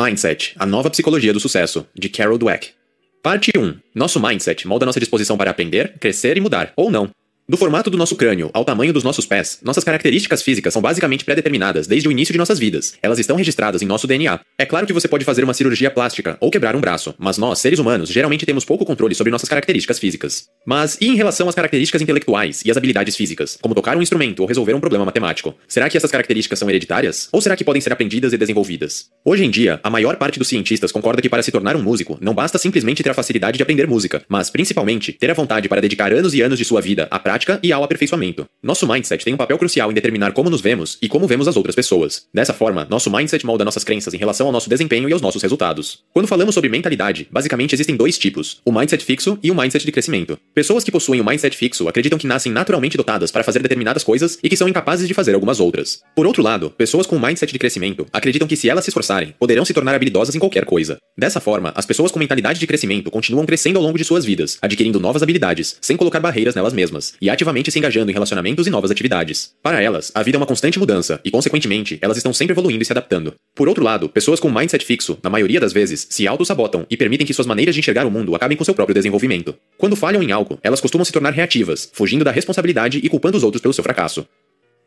Mindset, a nova psicologia do sucesso, de Carol Dweck. Parte 1. Nosso mindset molda nossa disposição para aprender, crescer e mudar, ou não. Do formato do nosso crânio ao tamanho dos nossos pés, nossas características físicas são basicamente pré-determinadas desde o início de nossas vidas. Elas estão registradas em nosso DNA. É claro que você pode fazer uma cirurgia plástica ou quebrar um braço, mas nós, seres humanos, geralmente temos pouco controle sobre nossas características físicas. Mas e em relação às características intelectuais e às habilidades físicas, como tocar um instrumento ou resolver um problema matemático? Será que essas características são hereditárias? Ou será que podem ser aprendidas e desenvolvidas? Hoje em dia, a maior parte dos cientistas concorda que para se tornar um músico, não basta simplesmente ter a facilidade de aprender música, mas principalmente ter a vontade para dedicar anos e anos de sua vida à prática e ao aperfeiçoamento nosso mindset tem um papel crucial em determinar como nos vemos e como vemos as outras pessoas. Dessa forma, nosso mindset molda nossas crenças em relação ao nosso desempenho e aos nossos resultados. Quando falamos sobre mentalidade, basicamente existem dois tipos: o mindset fixo e o mindset de crescimento. Pessoas que possuem o mindset fixo acreditam que nascem naturalmente dotadas para fazer determinadas coisas e que são incapazes de fazer algumas outras. Por outro lado, pessoas com mindset de crescimento acreditam que se elas se esforçarem, poderão se tornar habilidosas em qualquer coisa. Dessa forma, as pessoas com mentalidade de crescimento continuam crescendo ao longo de suas vidas, adquirindo novas habilidades, sem colocar barreiras nelas mesmas, e ativamente se engajando em relacionamentos e novas atividades. Para elas, a vida é uma constante mudança e, consequentemente, elas estão sempre evoluindo e se adaptando. Por outro lado, pessoas com mindset fixo, na maioria das vezes, se auto-sabotam e permitem que suas maneiras de enxergar o mundo acabem com seu próprio desenvolvimento. Quando falham em algo, elas costumam se tornar reativas, fugindo da responsabilidade e culpando os outros pelo seu fracasso.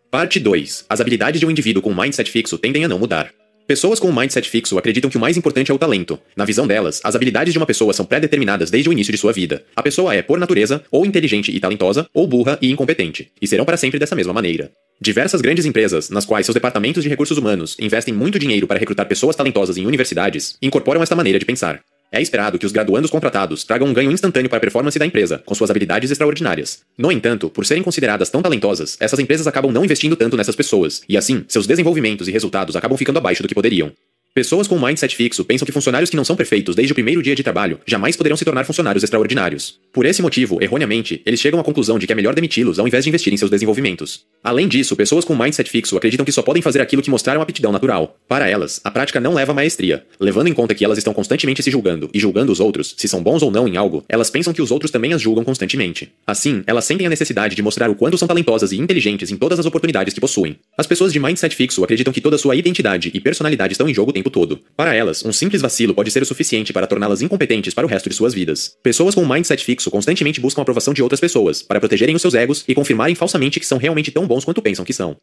Parte 2. As habilidades de um indivíduo com mindset fixo tendem a não mudar. Pessoas com um mindset fixo acreditam que o mais importante é o talento. Na visão delas, as habilidades de uma pessoa são pré-determinadas desde o início de sua vida. A pessoa é, por natureza, ou inteligente e talentosa, ou burra e incompetente, e serão para sempre dessa mesma maneira. Diversas grandes empresas, nas quais seus departamentos de recursos humanos investem muito dinheiro para recrutar pessoas talentosas em universidades, incorporam esta maneira de pensar. É esperado que os graduandos contratados tragam um ganho instantâneo para a performance da empresa, com suas habilidades extraordinárias. No entanto, por serem consideradas tão talentosas, essas empresas acabam não investindo tanto nessas pessoas, e assim, seus desenvolvimentos e resultados acabam ficando abaixo do que poderiam. Pessoas com mindset fixo pensam que funcionários que não são perfeitos desde o primeiro dia de trabalho jamais poderão se tornar funcionários extraordinários. Por esse motivo, erroneamente, eles chegam à conclusão de que é melhor demiti-los ao invés de investir em seus desenvolvimentos. Além disso, pessoas com mindset fixo acreditam que só podem fazer aquilo que mostraram aptidão natural. Para elas, a prática não leva a maestria. Levando em conta que elas estão constantemente se julgando e julgando os outros, se são bons ou não em algo, elas pensam que os outros também as julgam constantemente. Assim, elas sentem a necessidade de mostrar o quanto são talentosas e inteligentes em todas as oportunidades que possuem. As pessoas de mindset fixo acreditam que toda sua identidade e personalidade estão em jogo tempo todo. Para elas, um simples vacilo pode ser o suficiente para torná-las incompetentes para o resto de suas vidas. Pessoas com um mindset fixo constantemente buscam a aprovação de outras pessoas, para protegerem os seus egos e confirmarem falsamente que são realmente tão bons quanto pensam que são.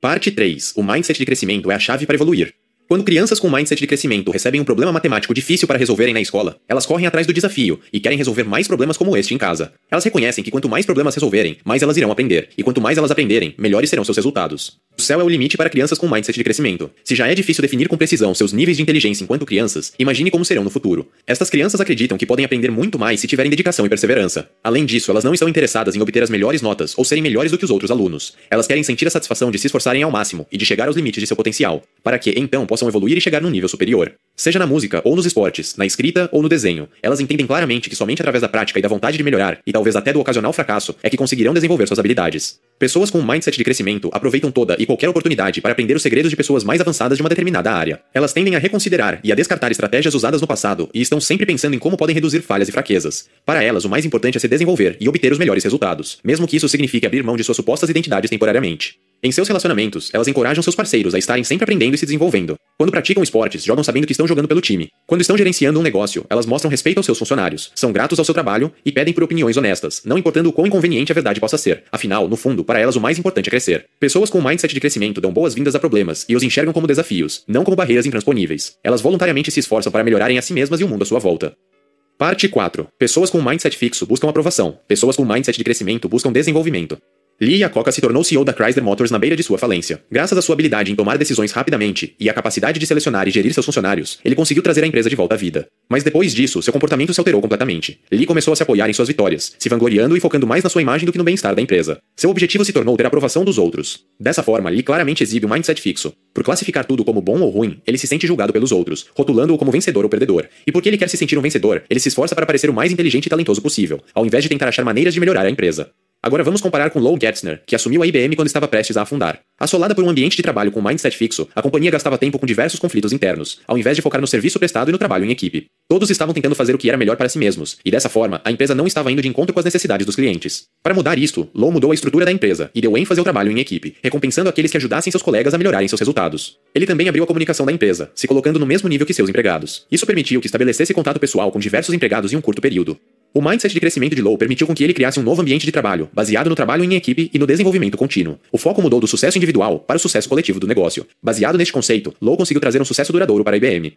Parte 3. O mindset de crescimento é a chave para evoluir. Quando crianças com mindset de crescimento recebem um problema matemático difícil para resolverem na escola, elas correm atrás do desafio e querem resolver mais problemas como este em casa. Elas reconhecem que quanto mais problemas resolverem, mais elas irão aprender, e quanto mais elas aprenderem, melhores serão seus resultados. O céu é o limite para crianças com mindset de crescimento. Se já é difícil definir com precisão seus níveis de inteligência enquanto crianças, imagine como serão no futuro. Estas crianças acreditam que podem aprender muito mais se tiverem dedicação e perseverança. Além disso, elas não estão interessadas em obter as melhores notas ou serem melhores do que os outros alunos. Elas querem sentir a satisfação de se esforçarem ao máximo e de chegar aos limites de seu potencial, para que então possam evoluir e chegar num nível superior. Seja na música ou nos esportes, na escrita ou no desenho, elas entendem claramente que somente através da prática e da vontade de melhorar, e talvez até do ocasional fracasso, é que conseguirão desenvolver suas habilidades. Pessoas com um mindset de crescimento aproveitam toda e qualquer oportunidade para aprender os segredos de pessoas mais avançadas de uma determinada área. Elas tendem a reconsiderar e a descartar estratégias usadas no passado e estão sempre pensando em como podem reduzir falhas e fraquezas. Para elas, o mais importante é se desenvolver e obter os melhores resultados, mesmo que isso signifique abrir mão de suas supostas identidades temporariamente. Em seus relacionamentos, elas encorajam seus parceiros a estarem sempre aprendendo e se desenvolvendo. Quando praticam esportes, jogam sabendo que estão jogando pelo time. Quando estão gerenciando um negócio, elas mostram respeito aos seus funcionários, são gratos ao seu trabalho e pedem por opiniões honestas, não importando o quão inconveniente a verdade possa ser. Afinal, no fundo, para elas o mais importante é crescer. Pessoas com um mindset de crescimento dão boas-vindas a problemas e os enxergam como desafios, não como barreiras intransponíveis. Elas voluntariamente se esforçam para melhorarem a si mesmas e o mundo à sua volta. Parte 4. Pessoas com mindset fixo buscam aprovação. Pessoas com mindset de crescimento buscam desenvolvimento. Lee Iacocca se tornou CEO da Chrysler Motors na beira de sua falência. Graças à sua habilidade em tomar decisões rapidamente e à capacidade de selecionar e gerir seus funcionários, ele conseguiu trazer a empresa de volta à vida. Mas depois disso, seu comportamento se alterou completamente. Lee começou a se apoiar em suas vitórias, se vangloriando e focando mais na sua imagem do que no bem-estar da empresa. Seu objetivo se tornou ter a aprovação dos outros. Dessa forma, Lee claramente exibe um mindset fixo. Por classificar tudo como bom ou ruim, ele se sente julgado pelos outros, rotulando-o como vencedor ou perdedor. E porque ele quer se sentir um vencedor, ele se esforça para parecer o mais inteligente e talentoso possível, ao invés de tentar achar maneiras de melhorar a empresa. Agora vamos comparar com Lou Gertzner, que assumiu a IBM quando estava prestes a afundar. Assolada por um ambiente de trabalho com mindset fixo, a companhia gastava tempo com diversos conflitos internos, ao invés de focar no serviço prestado e no trabalho em equipe. Todos estavam tentando fazer o que era melhor para si mesmos, e dessa forma, a empresa não estava indo de encontro com as necessidades dos clientes. Para mudar isto, Lou mudou a estrutura da empresa e deu ênfase ao trabalho em equipe, recompensando aqueles que ajudassem seus colegas a melhorarem seus resultados. Ele também abriu a comunicação da empresa, se colocando no mesmo nível que seus empregados. Isso permitiu que estabelecesse contato pessoal com diversos empregados em um curto período. O mindset de crescimento de Low permitiu com que ele criasse um novo ambiente de trabalho, baseado no trabalho em equipe e no desenvolvimento contínuo. O foco mudou do sucesso individual para o sucesso coletivo do negócio. Baseado neste conceito, Low conseguiu trazer um sucesso duradouro para a IBM.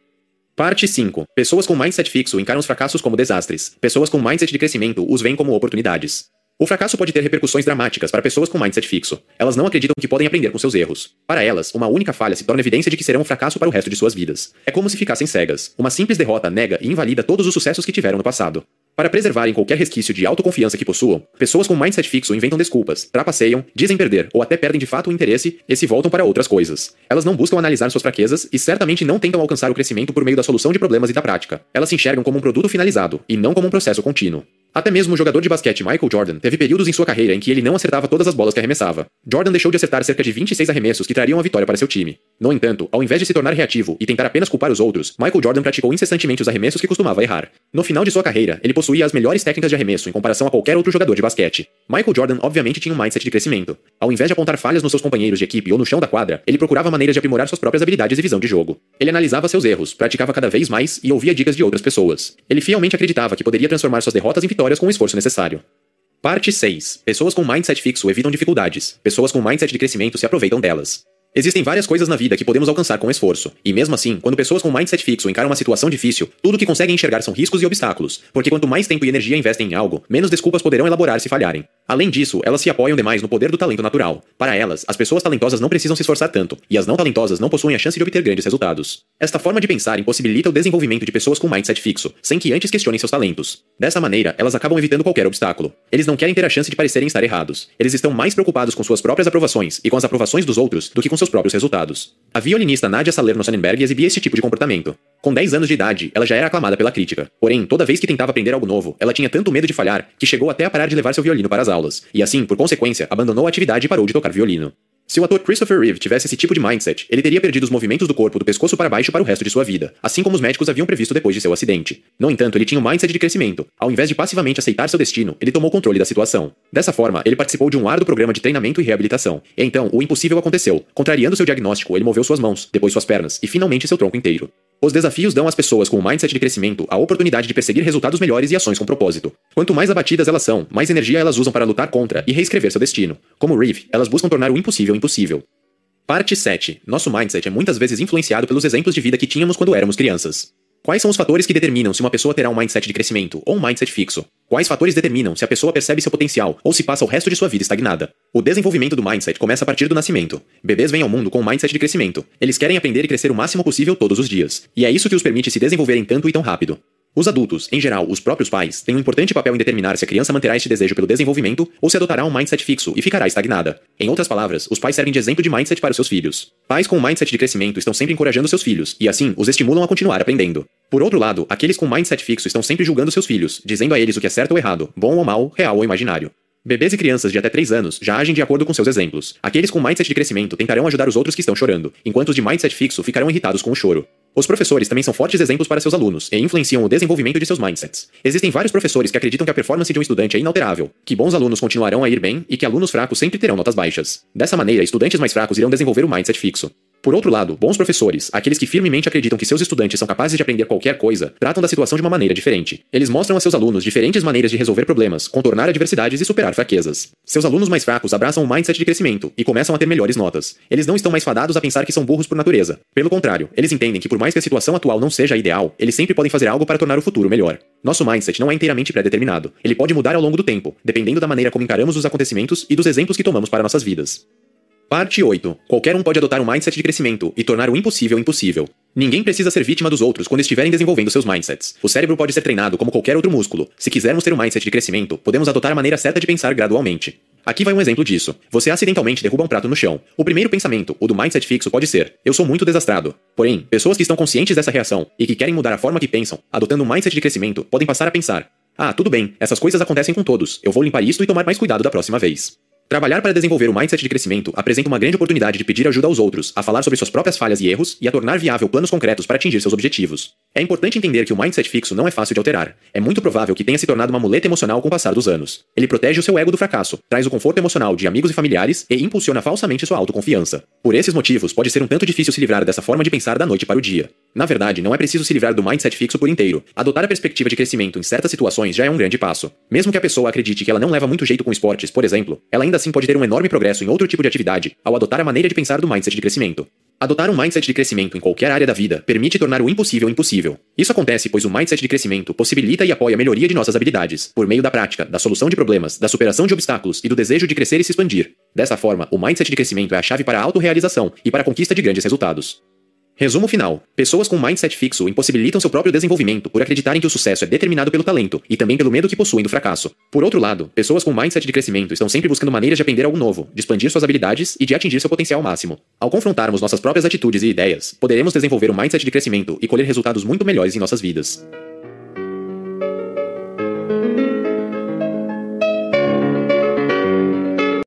Parte 5. Pessoas com mindset fixo encaram os fracassos como desastres. Pessoas com mindset de crescimento os veem como oportunidades. O fracasso pode ter repercussões dramáticas para pessoas com mindset fixo. Elas não acreditam que podem aprender com seus erros. Para elas, uma única falha se torna evidência de que serão um fracasso para o resto de suas vidas. É como se ficassem cegas. Uma simples derrota nega e invalida todos os sucessos que tiveram no passado. Para preservarem qualquer resquício de autoconfiança que possuam, pessoas com mindset fixo inventam desculpas, trapaceiam, dizem perder ou até perdem de fato o interesse e se voltam para outras coisas. Elas não buscam analisar suas fraquezas e certamente não tentam alcançar o crescimento por meio da solução de problemas e da prática. Elas se enxergam como um produto finalizado e não como um processo contínuo. Até mesmo o jogador de basquete Michael Jordan teve períodos em sua carreira em que ele não acertava todas as bolas que arremessava. Jordan deixou de acertar cerca de 26 arremessos que trariam a vitória para seu time. No entanto, ao invés de se tornar reativo e tentar apenas culpar os outros, Michael Jordan praticou incessantemente os arremessos que costumava errar. No final de sua carreira, ele possuía as melhores técnicas de arremesso em comparação a qualquer outro jogador de basquete. Michael Jordan obviamente tinha um mindset de crescimento. Ao invés de apontar falhas nos seus companheiros de equipe ou no chão da quadra, ele procurava maneiras de aprimorar suas próprias habilidades e visão de jogo. Ele analisava seus erros, praticava cada vez mais e ouvia dicas de outras pessoas. Ele fielmente acreditava que poderia transformar suas derrotas em com o esforço necessário necessário. Parte 6. Pessoas com mindset fixo evitam dificuldades. Pessoas com mindset de crescimento se aproveitam delas. Existem várias coisas na vida que podemos alcançar com esforço, e mesmo assim, quando pessoas com mindset fixo encaram uma situação difícil, tudo que conseguem enxergar são riscos e obstáculos, porque quanto mais tempo e energia investem em algo, menos desculpas poderão elaborar se falharem. Além disso, elas se apoiam demais no poder do talento natural. Para elas, as pessoas talentosas não precisam se esforçar tanto, e as não talentosas não possuem a chance de obter grandes resultados. Esta forma de pensar impossibilita o desenvolvimento de pessoas com mindset fixo, sem que antes questionem seus talentos. Dessa maneira, elas acabam evitando qualquer obstáculo. Eles não querem ter a chance de parecerem estar errados. Eles estão mais preocupados com suas próprias aprovações e com as aprovações dos outros do que com seus próprios resultados. A violinista Nadia Salerno Sonnenberg exibia esse tipo de comportamento. Com 10 anos de idade, ela já era aclamada pela crítica. Porém, toda vez que tentava aprender algo novo, ela tinha tanto medo de falhar que chegou até a parar de levar seu violino para as aulas, e assim, por consequência, abandonou a atividade e parou de tocar violino. Se o ator Christopher Reeve tivesse esse tipo de mindset, ele teria perdido os movimentos do corpo do pescoço para baixo para o resto de sua vida, assim como os médicos haviam previsto depois de seu acidente. No entanto, ele tinha um mindset de crescimento. Ao invés de passivamente aceitar seu destino, ele tomou controle da situação. Dessa forma, ele participou de um árduo programa de treinamento e reabilitação. E então, o impossível aconteceu. Contrariando seu diagnóstico, ele moveu suas mãos, depois suas pernas e finalmente seu tronco inteiro. Os desafios dão às pessoas com o mindset de crescimento a oportunidade de perseguir resultados melhores e ações com propósito. Quanto mais abatidas elas são, mais energia elas usam para lutar contra e reescrever seu destino. Como Reeve, elas buscam tornar o impossível impossível. Parte 7. Nosso mindset é muitas vezes influenciado pelos exemplos de vida que tínhamos quando éramos crianças. Quais são os fatores que determinam se uma pessoa terá um mindset de crescimento ou um mindset fixo? Quais fatores determinam se a pessoa percebe seu potencial ou se passa o resto de sua vida estagnada? O desenvolvimento do mindset começa a partir do nascimento. Bebês vêm ao mundo com um mindset de crescimento. Eles querem aprender e crescer o máximo possível todos os dias. E é isso que os permite se desenvolverem tanto e tão rápido. Os adultos, em geral os próprios pais, têm um importante papel em determinar se a criança manterá este desejo pelo desenvolvimento ou se adotará um mindset fixo e ficará estagnada. Em outras palavras, os pais servem de exemplo de mindset para os seus filhos. Pais com um mindset de crescimento estão sempre encorajando seus filhos e assim os estimulam a continuar aprendendo. Por outro lado, aqueles com mindset fixo estão sempre julgando seus filhos, dizendo a eles o que é certo ou errado, bom ou mal, real ou imaginário. Bebês e crianças de até 3 anos já agem de acordo com seus exemplos. Aqueles com mindset de crescimento tentarão ajudar os outros que estão chorando, enquanto os de mindset fixo ficarão irritados com o choro. Os professores também são fortes exemplos para seus alunos e influenciam o desenvolvimento de seus mindsets. Existem vários professores que acreditam que a performance de um estudante é inalterável, que bons alunos continuarão a ir bem e que alunos fracos sempre terão notas baixas. Dessa maneira, estudantes mais fracos irão desenvolver o mindset fixo. Por outro lado, bons professores, aqueles que firmemente acreditam que seus estudantes são capazes de aprender qualquer coisa, tratam da situação de uma maneira diferente. Eles mostram a seus alunos diferentes maneiras de resolver problemas, contornar adversidades e superar fraquezas. Seus alunos mais fracos abraçam o mindset de crescimento e começam a ter melhores notas. Eles não estão mais fadados a pensar que são burros por natureza. Pelo contrário, eles entendem que por mais que a situação atual não seja ideal, eles sempre podem fazer algo para tornar o futuro melhor. Nosso mindset não é inteiramente pré-determinado. Ele pode mudar ao longo do tempo, dependendo da maneira como encaramos os acontecimentos e dos exemplos que tomamos para nossas vidas. Parte 8. Qualquer um pode adotar um mindset de crescimento e tornar o impossível impossível. Ninguém precisa ser vítima dos outros quando estiverem desenvolvendo seus mindsets. O cérebro pode ser treinado como qualquer outro músculo. Se quisermos ter um mindset de crescimento, podemos adotar a maneira certa de pensar gradualmente. Aqui vai um exemplo disso. Você acidentalmente derruba um prato no chão. O primeiro pensamento, o do mindset fixo, pode ser: eu sou muito desastrado. Porém, pessoas que estão conscientes dessa reação e que querem mudar a forma que pensam, adotando um mindset de crescimento, podem passar a pensar: Ah, tudo bem, essas coisas acontecem com todos, eu vou limpar isto e tomar mais cuidado da próxima vez. Trabalhar para desenvolver o mindset de crescimento apresenta uma grande oportunidade de pedir ajuda aos outros, a falar sobre suas próprias falhas e erros e a tornar viável planos concretos para atingir seus objetivos. É importante entender que o mindset fixo não é fácil de alterar. É muito provável que tenha se tornado uma muleta emocional com o passar dos anos. Ele protege o seu ego do fracasso, traz o conforto emocional de amigos e familiares e impulsiona falsamente sua autoconfiança. Por esses motivos, pode ser um tanto difícil se livrar dessa forma de pensar da noite para o dia. Na verdade, não é preciso se livrar do mindset fixo por inteiro. Adotar a perspectiva de crescimento em certas situações já é um grande passo. Mesmo que a pessoa acredite que ela não leva muito jeito com esportes, por exemplo, ela ainda assim pode ter um enorme progresso em outro tipo de atividade ao adotar a maneira de pensar do mindset de crescimento. Adotar um mindset de crescimento em qualquer área da vida permite tornar o impossível impossível. Isso acontece pois o mindset de crescimento possibilita e apoia a melhoria de nossas habilidades, por meio da prática, da solução de problemas, da superação de obstáculos e do desejo de crescer e se expandir. Dessa forma, o mindset de crescimento é a chave para a autorrealização e para a conquista de grandes resultados. Resumo final: pessoas com mindset fixo impossibilitam seu próprio desenvolvimento por acreditarem que o sucesso é determinado pelo talento e também pelo medo que possuem do fracasso. Por outro lado, pessoas com mindset de crescimento estão sempre buscando maneiras de aprender algo novo, de expandir suas habilidades e de atingir seu potencial máximo. Ao confrontarmos nossas próprias atitudes e ideias, poderemos desenvolver um mindset de crescimento e colher resultados muito melhores em nossas vidas.